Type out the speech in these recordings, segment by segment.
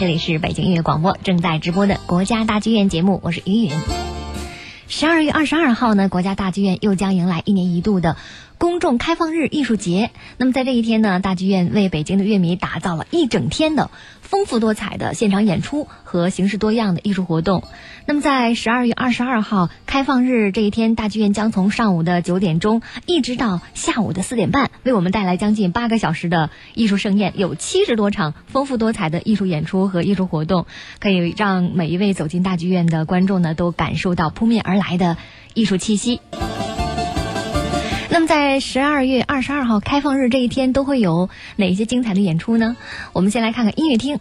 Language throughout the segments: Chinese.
这里是北京音乐广播正在直播的国家大剧院节目，我是于云。十二月二十二号呢，国家大剧院又将迎来一年一度的公众开放日艺术节。那么在这一天呢，大剧院为北京的乐迷打造了一整天的。丰富多彩的现场演出和形式多样的艺术活动。那么，在十二月二十二号开放日这一天，大剧院将从上午的九点钟一直到下午的四点半，为我们带来将近八个小时的艺术盛宴，有七十多场丰富多彩的艺术演出和艺术活动，可以让每一位走进大剧院的观众呢，都感受到扑面而来的艺术气息。那么，在十二月二十二号开放日这一天，都会有哪些精彩的演出呢？我们先来看看音乐厅。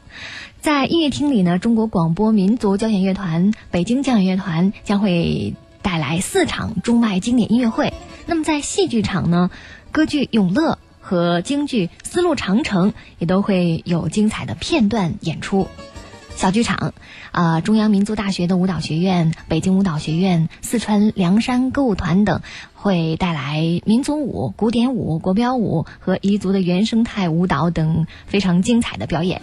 在音乐厅里呢，中国广播民族交响乐团、北京交响乐团将会带来四场中外经典音乐会。那么，在戏剧场呢，歌剧《永乐》和京剧《丝路长城》也都会有精彩的片段演出。小剧场，啊，中央民族大学的舞蹈学院、北京舞蹈学院、四川凉山歌舞团等会带来民族舞、古典舞、国标舞和彝族的原生态舞蹈等非常精彩的表演。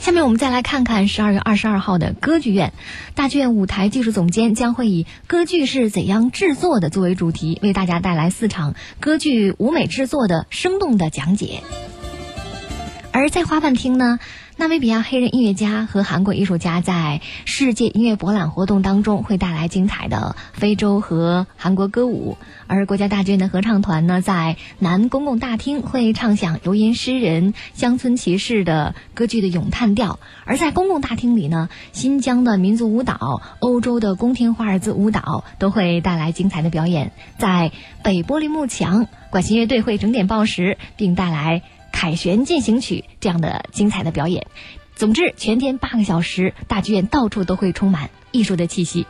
下面我们再来看看十二月二十二号的歌剧院，大剧院舞台技术总监将会以“歌剧是怎样制作的”作为主题，为大家带来四场歌剧舞美制作的生动的讲解。而在花瓣厅呢，纳米比亚黑人音乐家和韩国艺术家在世界音乐博览活动当中会带来精彩的非洲和韩国歌舞。而国家大剧院的合唱团呢，在南公共大厅会唱响游吟诗人、乡村骑士的歌剧的咏叹调。而在公共大厅里呢，新疆的民族舞蹈、欧洲的宫廷华尔兹舞蹈都会带来精彩的表演。在北玻璃幕墙，管弦乐队会整点报时，并带来。凯旋进行曲这样的精彩的表演，总之全天八个小时，大剧院到处都会充满艺术的气息。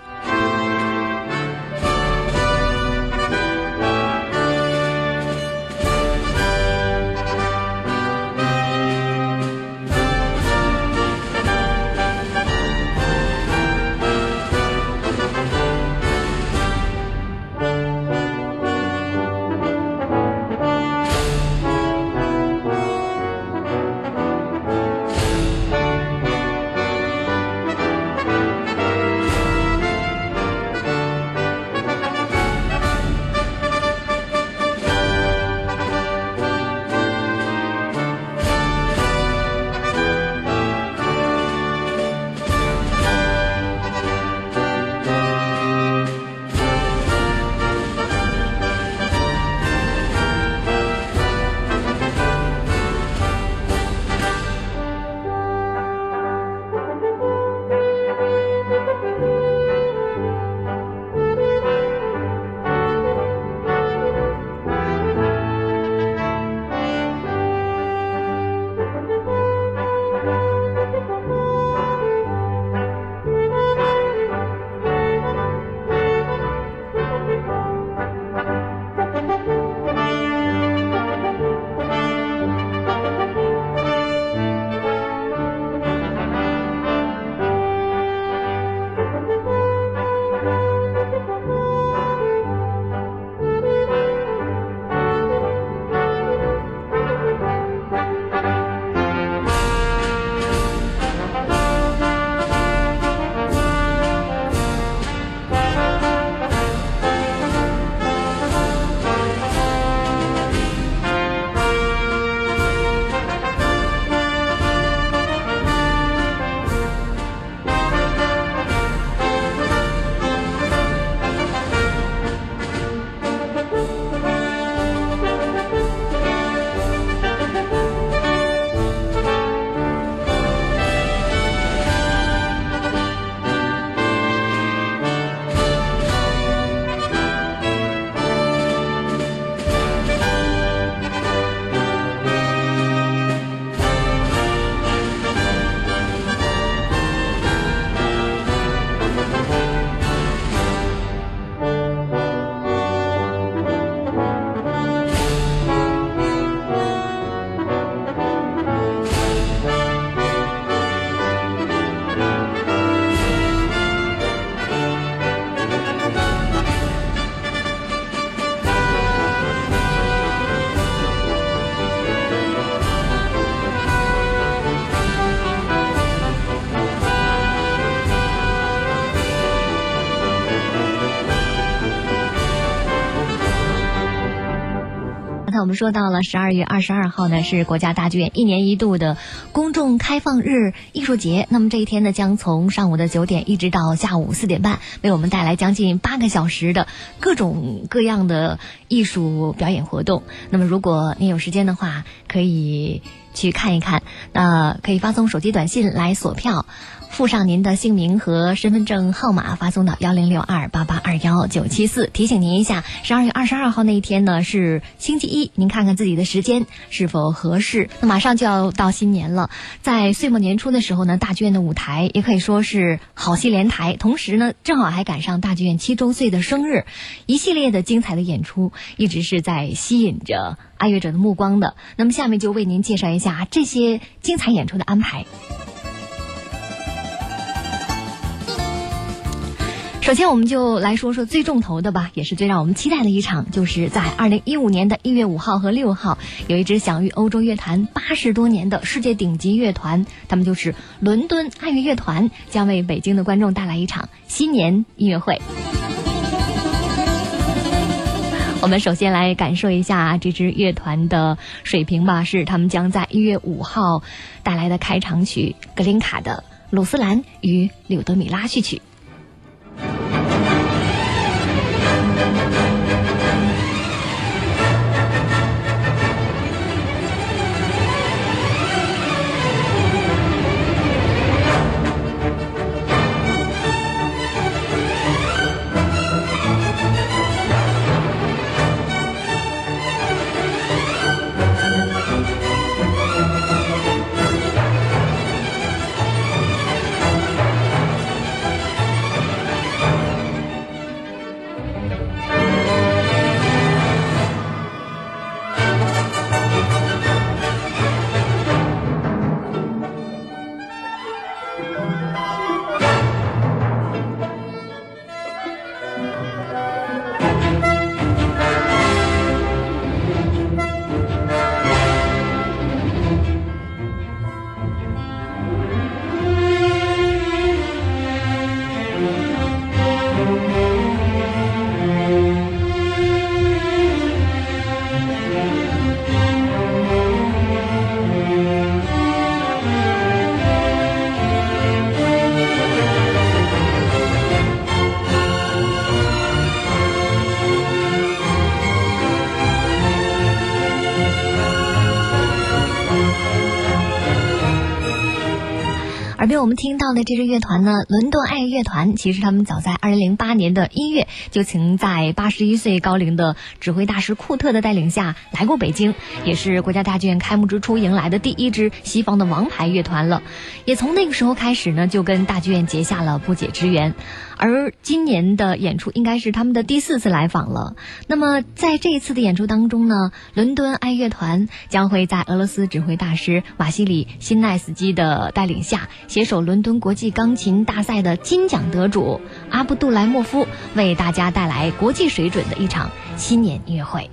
我们说到了十二月二十二号呢，是国家大剧院一年一度的公众开放日艺术节。那么这一天呢，将从上午的九点一直到下午四点半，为我们带来将近八个小时的各种各样的艺术表演活动。那么如果您有时间的话，可以去看一看。那可以发送手机短信来索票。附上您的姓名和身份证号码，发送到幺零六二八八二幺九七四。提醒您一下，十二月二十二号那一天呢是星期一，您看看自己的时间是否合适。那马上就要到新年了，在岁末年初的时候呢，大剧院的舞台也可以说是好戏连台，同时呢，正好还赶上大剧院七周岁的生日，一系列的精彩的演出一直是在吸引着爱乐者的目光的。那么下面就为您介绍一下这些精彩演出的安排。首先，我们就来说说最重头的吧，也是最让我们期待的一场，就是在二零一五年的一月五号和六号，有一支享誉欧洲乐坛八十多年的世界顶级乐团，他们就是伦敦爱乐乐团，将为北京的观众带来一场新年音乐会。我们首先来感受一下这支乐团的水平吧，是他们将在一月五号带来的开场曲——格林卡的《鲁斯兰与柳德米拉》序曲。听到的这支乐团呢，伦敦爱乐团，其实他们早在二零零八年的一月，就曾在八十一岁高龄的指挥大师库特的带领下来过北京，也是国家大剧院开幕之初迎来的第一支西方的王牌乐团了。也从那个时候开始呢，就跟大剧院结下了不解之缘。而今年的演出应该是他们的第四次来访了。那么在这一次的演出当中呢，伦敦爱乐团将会在俄罗斯指挥大师瓦西里辛奈斯基的带领下，携手伦敦国际钢琴大赛的金奖得主阿布杜莱莫夫，为大家带来国际水准的一场新年音乐会。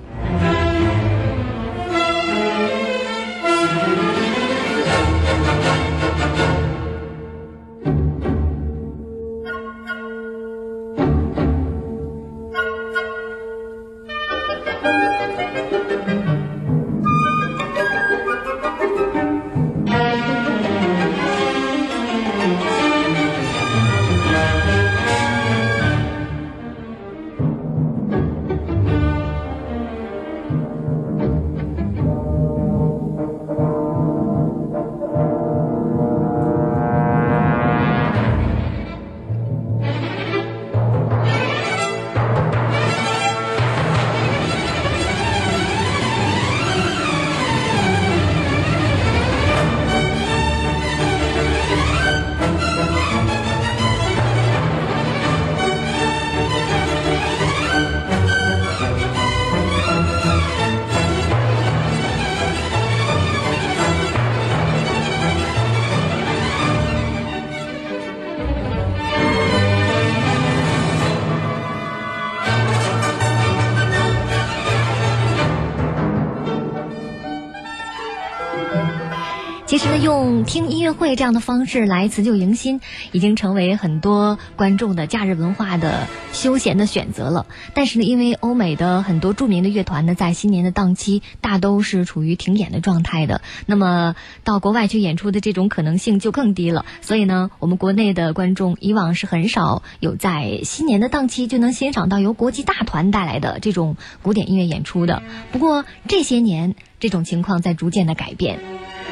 其实呢，用听音乐会这样的方式来辞旧迎新，已经成为很多观众的假日文化的休闲的选择了。但是呢，因为欧美的很多著名的乐团呢，在新年的档期大都是处于停演的状态的，那么到国外去演出的这种可能性就更低了。所以呢，我们国内的观众以往是很少有在新年的档期就能欣赏到由国际大团带来的这种古典音乐演出的。不过这些年，这种情况在逐渐的改变。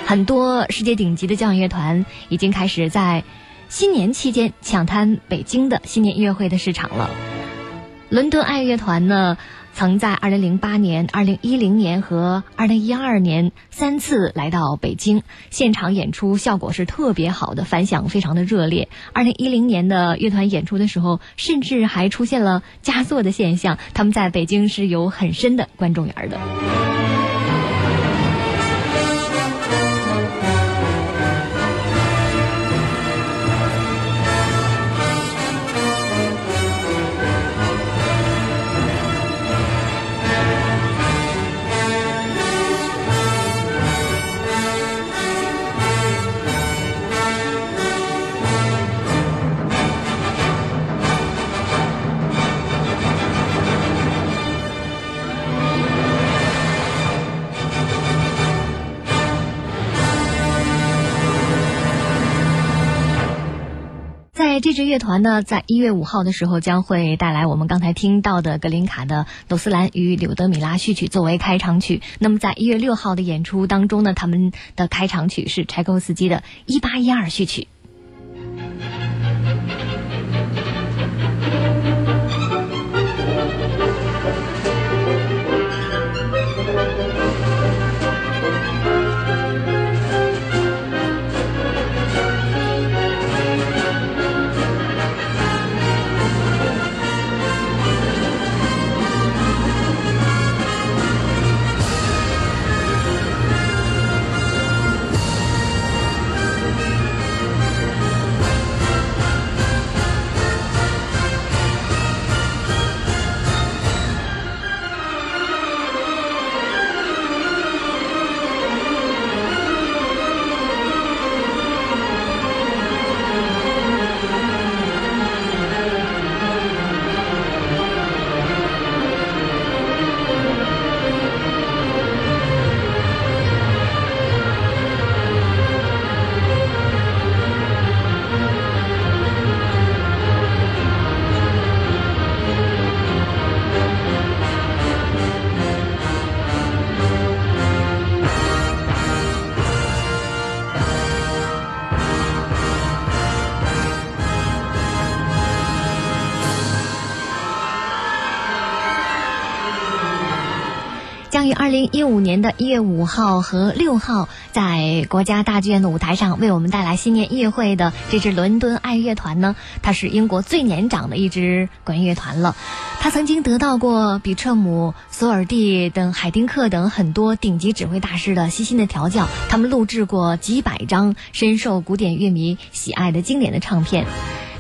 很多世界顶级的交响乐团已经开始在新年期间抢滩北京的新年音乐会的市场了。伦敦爱乐团呢，曾在2008年、2010年和2012年三次来到北京，现场演出效果是特别好的，反响非常的热烈。2010年的乐团演出的时候，甚至还出现了加座的现象，他们在北京是有很深的观众缘的。这支乐团呢，在一月五号的时候将会带来我们刚才听到的格林卡的《罗斯兰与柳德米拉》序曲作为开场曲。那么在一月六号的演出当中呢，他们的开场曲是柴可夫斯基的《一八一二》序曲。一五年的一月五号和六号在国家大剧院的舞台上为我们带来新年音乐会的这支伦敦爱乐团呢，它是英国最年长的一支管乐乐团了。它曾经得到过比彻姆、索尔蒂等海丁克等很多顶级指挥大师的悉心的调教，他们录制过几百张深受古典乐迷喜爱的经典的唱片。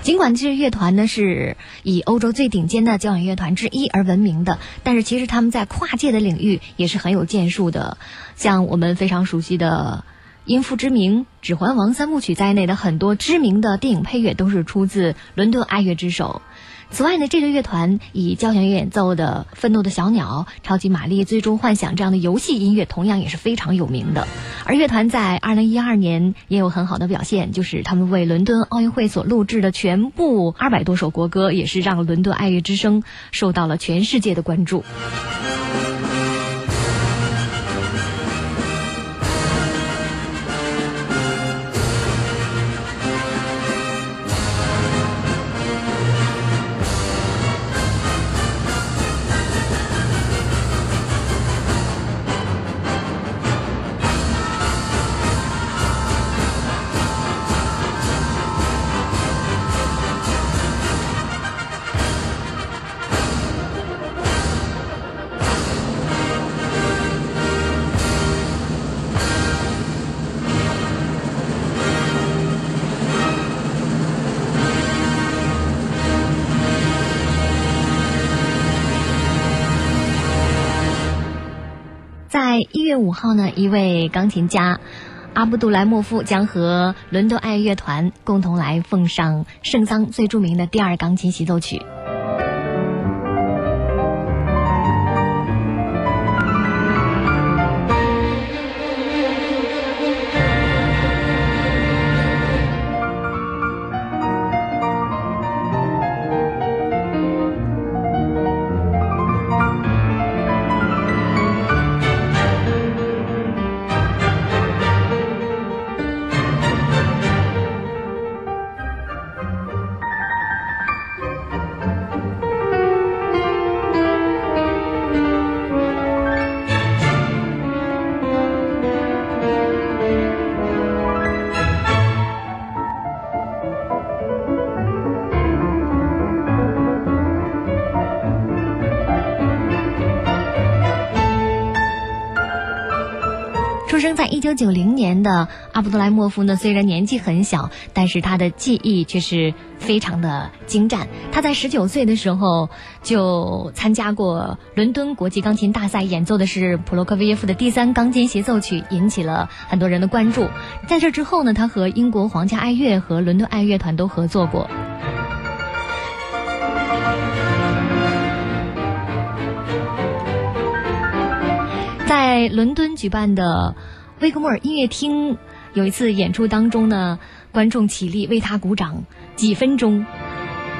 尽管这支乐团呢是以欧洲最顶尖的交响乐团之一而闻名的，但是其实他们在跨界的领域也是很有建树的。像我们非常熟悉的《音符之名》《指环王》三部曲在内的很多知名的电影配乐都是出自伦敦爱乐之手。此外呢，这个乐团以交响乐演奏的《愤怒的小鸟》《超级玛丽最终幻想》这样的游戏音乐，同样也是非常有名的。而乐团在二零一二年也有很好的表现，就是他们为伦敦奥运会所录制的全部二百多首国歌，也是让伦敦爱乐之声受到了全世界的关注。一月五号呢，一位钢琴家阿布杜莱莫夫将和伦敦爱乐团共同来奉上圣桑最著名的第二钢琴协奏曲。九零年的阿卜杜莱莫夫呢，虽然年纪很小，但是他的技艺却是非常的精湛。他在十九岁的时候就参加过伦敦国际钢琴大赛，演奏的是普罗科菲耶夫的第三钢琴协奏曲，引起了很多人的关注。在这之后呢，他和英国皇家爱乐和伦敦爱乐团都合作过。在伦敦举办的威格莫尔音乐厅有一次演出当中呢，观众起立为他鼓掌几分钟。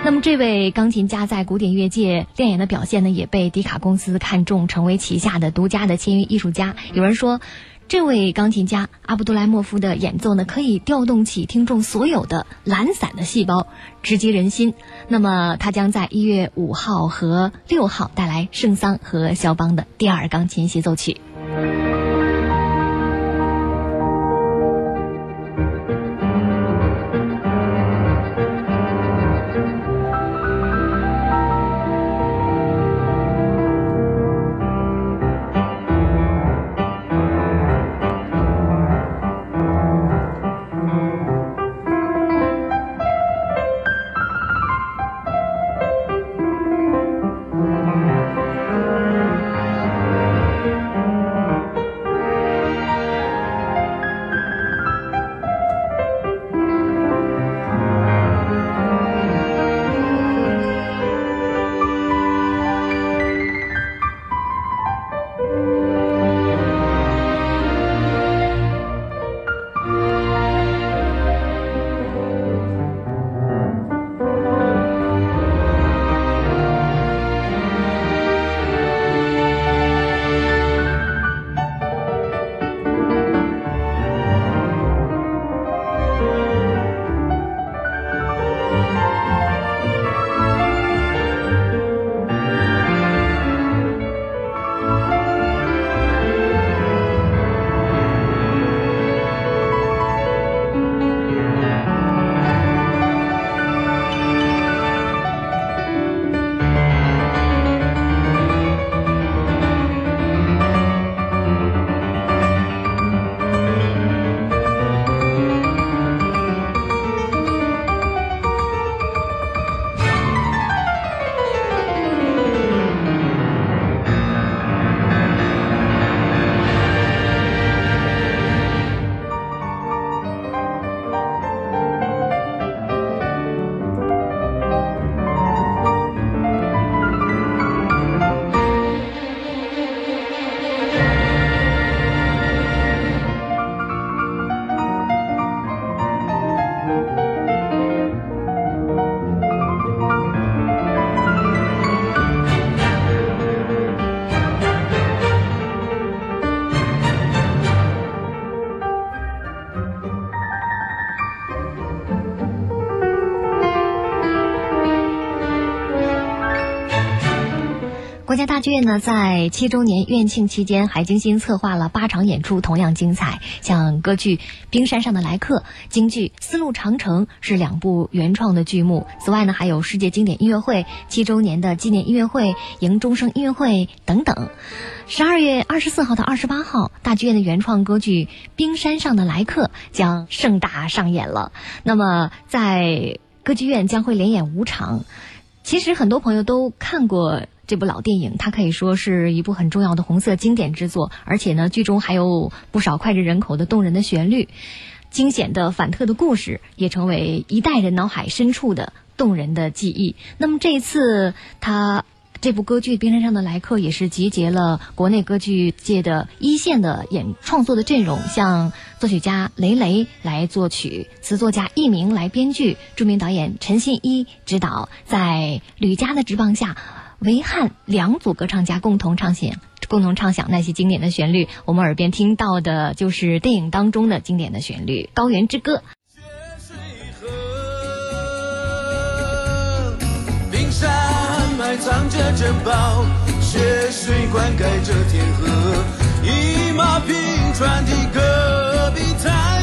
那么，这位钢琴家在古典乐界亮眼的表现呢，也被迪卡公司看中，成为旗下的独家的签约艺术家。有人说，这位钢琴家阿卜杜莱莫夫的演奏呢，可以调动起听众所有的懒散的细胞，直击人心。那么，他将在一月五号和六号带来圣桑和肖邦的第二钢琴协奏曲。家大剧院呢，在七周年院庆期间，还精心策划了八场演出，同样精彩。像歌剧《冰山上的来客》、京剧《丝路长城》是两部原创的剧目。此外呢，还有世界经典音乐会、七周年的纪念音乐会、迎终生音乐会等等。十二月二十四号到二十八号，大剧院的原创歌剧《冰山上的来客》将盛大上演了。那么，在歌剧院将会连演五场。其实很多朋友都看过。这部老电影，它可以说是一部很重要的红色经典之作，而且呢，剧中还有不少脍炙人口的动人的旋律，惊险的反特的故事，也成为一代人脑海深处的动人的记忆。那么这一次，他。这部歌剧《冰山上的来客》也是集结了国内歌剧界的一线的演创作的阵容，像作曲家雷雷来作曲，词作家佚名来编剧，著名导演陈新一执导，在吕嘉的执棒下，维汉两组歌唱家共同唱响，共同唱响那些经典的旋律。我们耳边听到的就是电影当中的经典的旋律《高原之歌》。埋藏着珍宝，血水灌溉着天河，一马平川的戈壁滩。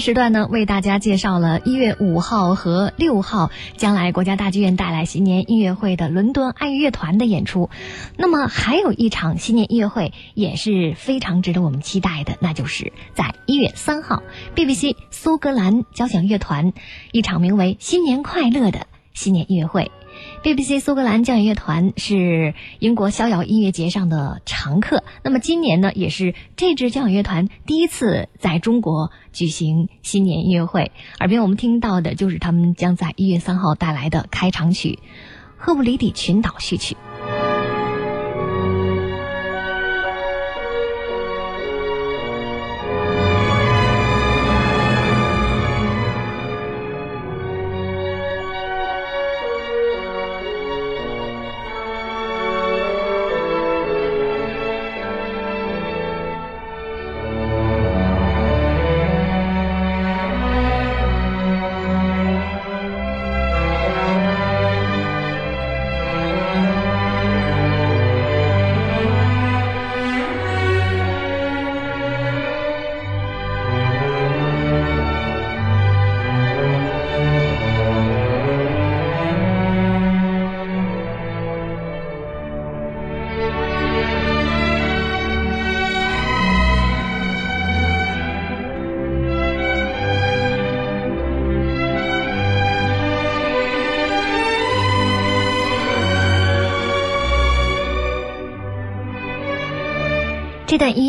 时段呢，为大家介绍了一月五号和六号将来国家大剧院带来新年音乐会的伦敦爱乐乐团的演出。那么还有一场新年音乐会也是非常值得我们期待的，那就是在一月三号，BBC 苏格兰交响乐团一场名为“新年快乐”的新年音乐会。BBC 苏格兰交响乐团是英国逍遥音乐节上的常客。那么今年呢，也是这支交响乐团第一次在中国举行新年音乐会。耳边我们听到的就是他们将在一月三号带来的开场曲《赫布里底群岛序曲》。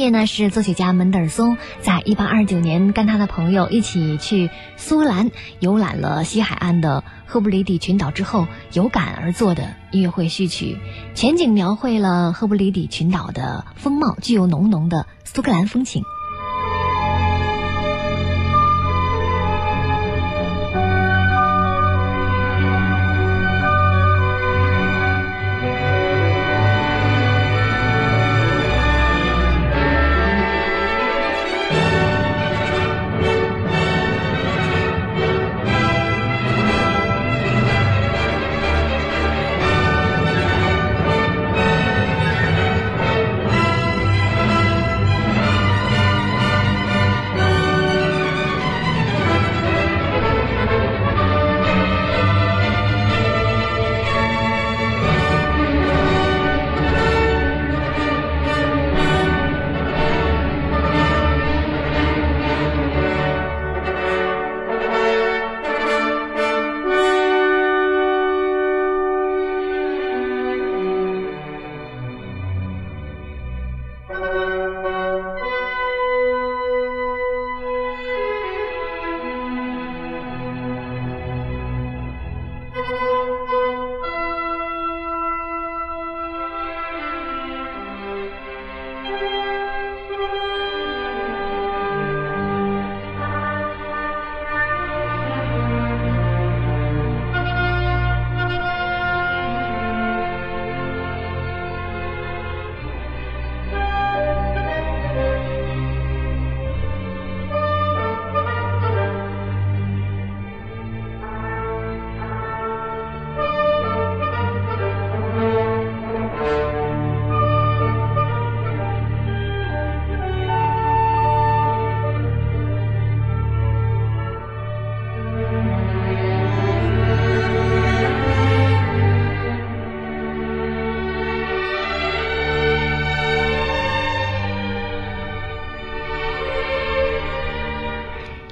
这呢，是作曲家门德尔松在一八二九年跟他的朋友一起去苏格兰游览了西海岸的赫布里底群岛之后有感而作的音乐会序曲，全景描绘了赫布里底群岛的风貌，具有浓浓的苏格兰风情。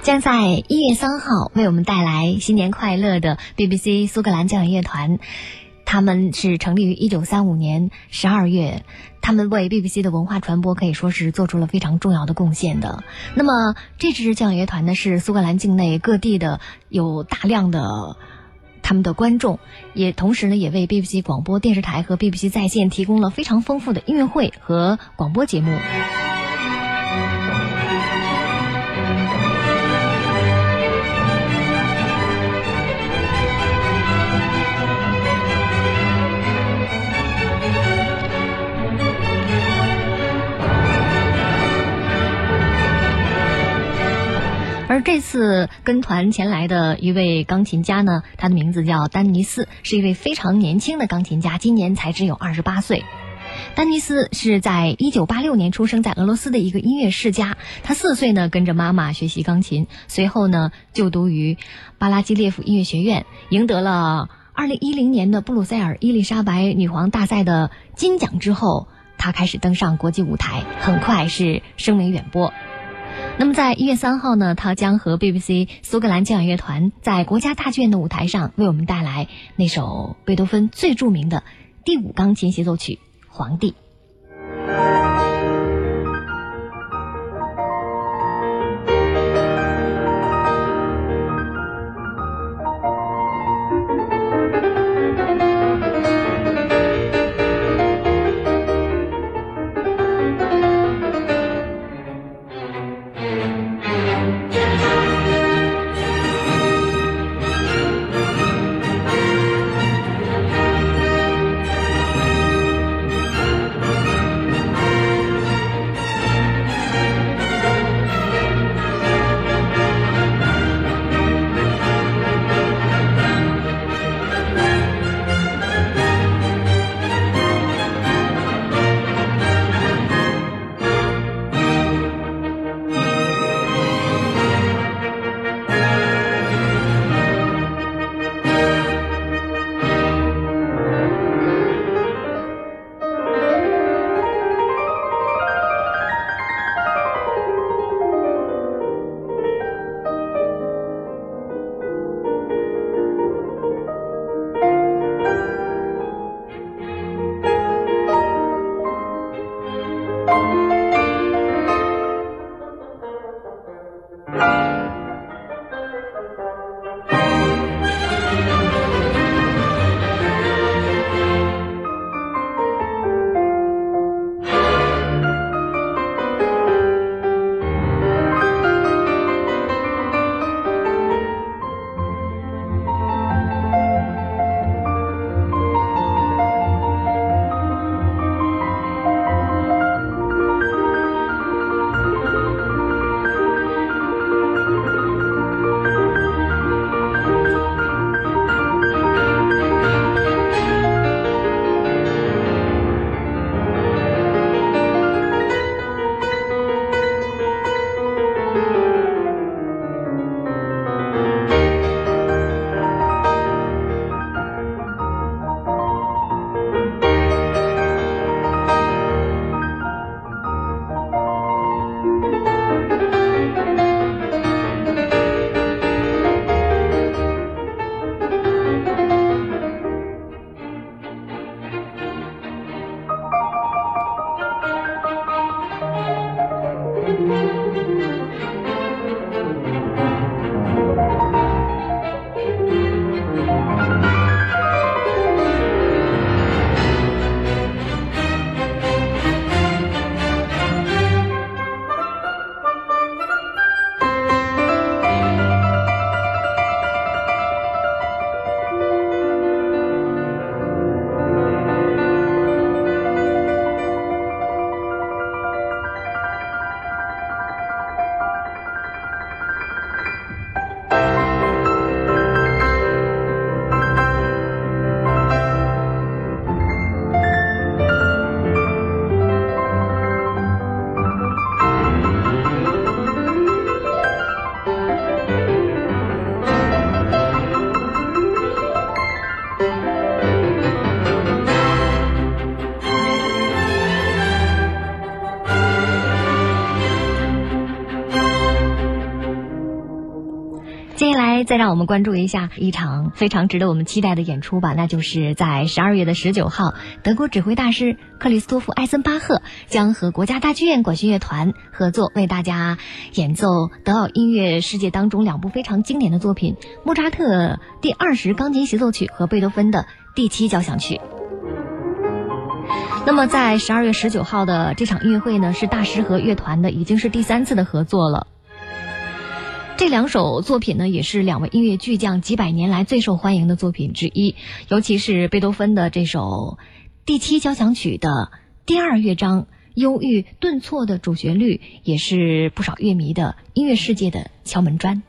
将在一月三号为我们带来新年快乐的 BBC 苏格兰交响乐团。他们是成立于一九三五年十二月，他们为 BBC 的文化传播可以说是做出了非常重要的贡献的。那么这支交响乐团呢，是苏格兰境内各地的有大量的他们的观众，也同时呢也为 BBC 广播电视台和 BBC 在线提供了非常丰富的音乐会和广播节目。而这次跟团前来的一位钢琴家呢，他的名字叫丹尼斯，是一位非常年轻的钢琴家，今年才只有二十八岁。丹尼斯是在一九八六年出生在俄罗斯的一个音乐世家，他四岁呢跟着妈妈学习钢琴，随后呢就读于巴拉基列夫音乐学院，赢得了二零一零年的布鲁塞尔伊丽莎白女皇大赛的金奖之后，他开始登上国际舞台，很快是声名远播。那么，在一月三号呢，他将和 BBC 苏格兰交响乐团在国家大剧院的舞台上，为我们带来那首贝多芬最著名的第五钢琴协奏曲《皇帝》。再让我们关注一下一场非常值得我们期待的演出吧，那就是在十二月的十九号，德国指挥大师克里斯托夫·艾森巴赫将和国家大剧院管弦乐团合作，为大家演奏德奥音乐世界当中两部非常经典的作品——莫扎特第二十钢琴协奏曲和贝多芬的第七交响曲。那么，在十二月十九号的这场音乐会呢，是大师和乐团的已经是第三次的合作了。这两首作品呢，也是两位音乐巨匠几百年来最受欢迎的作品之一。尤其是贝多芬的这首第七交响曲的第二乐章忧郁顿挫的主旋律，也是不少乐迷的音乐世界的敲门砖。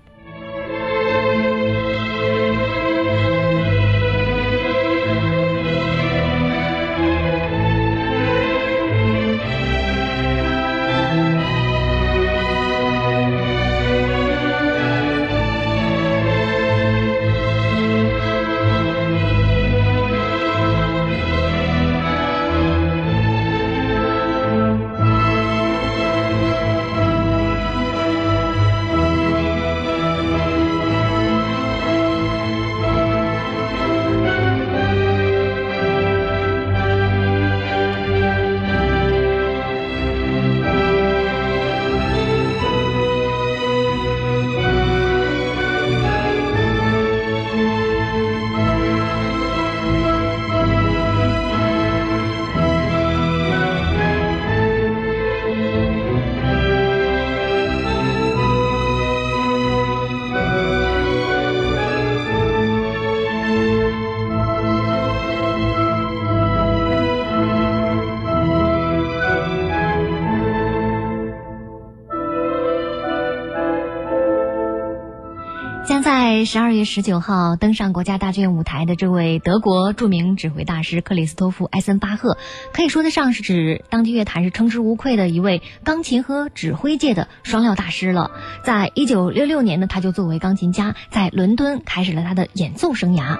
十二月十九号登上国家大剧院舞台的这位德国著名指挥大师克里斯托夫·埃森巴赫，可以说得上是指当今乐坛是称之无愧的一位钢琴和指挥界的双料大师了。在一九六六年呢，他就作为钢琴家在伦敦开始了他的演奏生涯。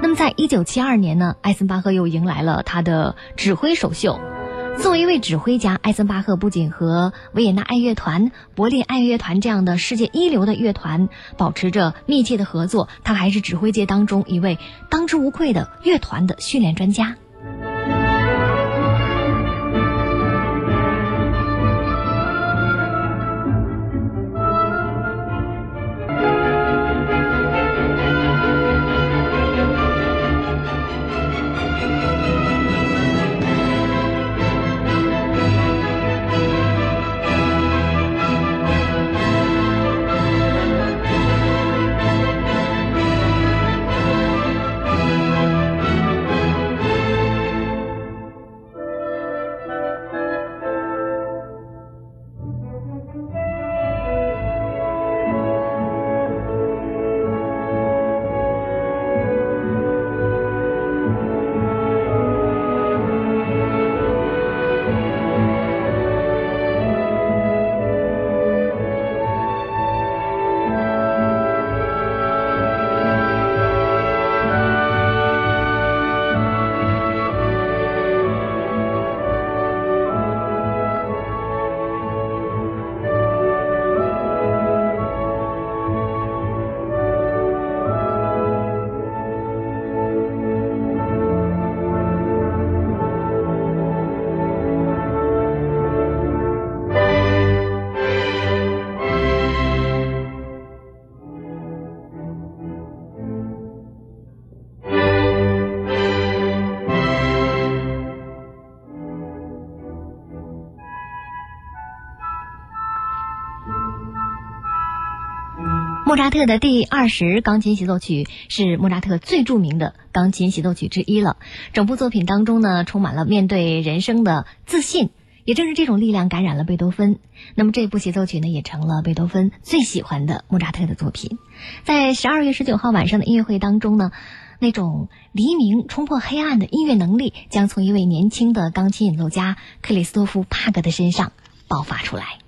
那么，在一九七二年呢，埃森巴赫又迎来了他的指挥首秀。作为一位指挥家，艾森巴赫不仅和维也纳爱乐团、柏林爱乐团这样的世界一流的乐团保持着密切的合作，他还是指挥界当中一位当之无愧的乐团的训练专家。莫扎特的第二十钢琴协奏曲是莫扎特最著名的钢琴协奏曲之一了。整部作品当中呢，充满了面对人生的自信，也正是这种力量感染了贝多芬。那么这部协奏曲呢，也成了贝多芬最喜欢的莫扎特的作品。在十二月十九号晚上的音乐会当中呢，那种黎明冲破黑暗的音乐能力，将从一位年轻的钢琴演奏家克里斯托夫·帕格的身上爆发出来。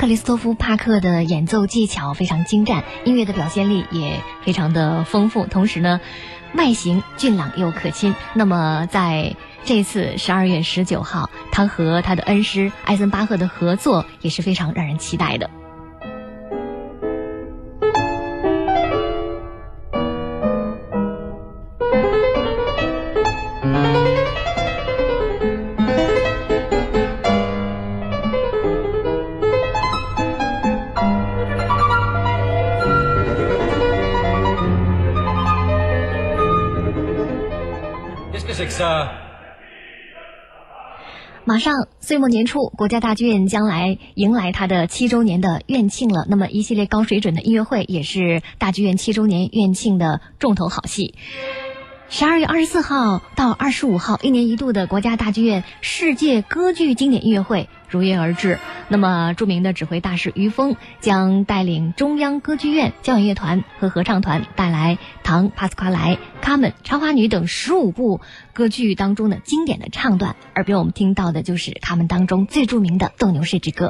克里斯托夫·帕克的演奏技巧非常精湛，音乐的表现力也非常的丰富，同时呢，外形俊朗又可亲。那么在这次十二月十九号，他和他的恩师艾森巴赫的合作也是非常让人期待的。马上岁末年初，国家大剧院将来迎来它的七周年的院庆了。那么，一系列高水准的音乐会也是大剧院七周年院庆的重头好戏。十二月二十四号到二十五号，一年一度的国家大剧院世界歌剧经典音乐会如约而至。那么，著名的指挥大师于峰将带领中央歌剧院交响乐团和合唱团，带来《唐帕斯夸莱》《卡门》《茶花女》等十五部歌剧当中的经典的唱段。耳边我们听到的就是卡门当中最著名的《斗牛士之歌》。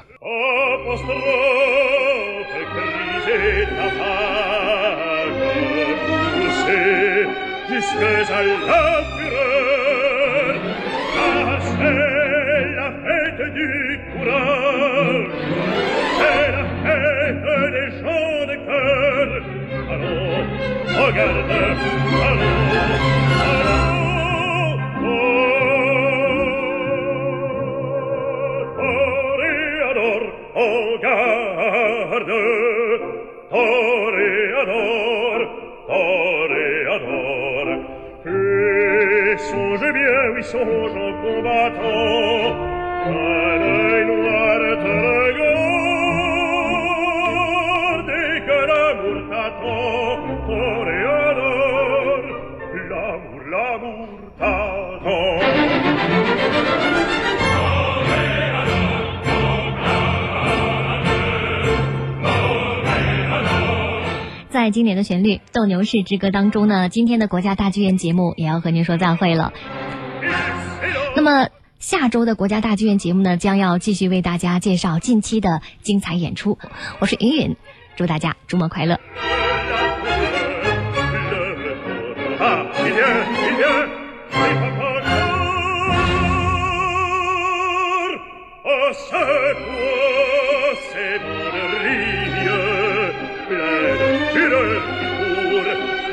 puisque à la fureur, Ah, c'est la fête du courage. 经典的旋律《斗牛士之歌》当中呢，今天的国家大剧院节目也要和您说再会了。那么下周的国家大剧院节目呢，将要继续为大家介绍近期的精彩演出。我是云云，祝大家周末快乐。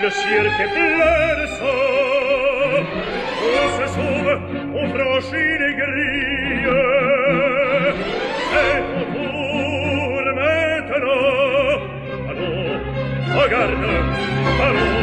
de cirque perso. On se sauve on franchit les grilles et on tourne maintenant allons regarde allons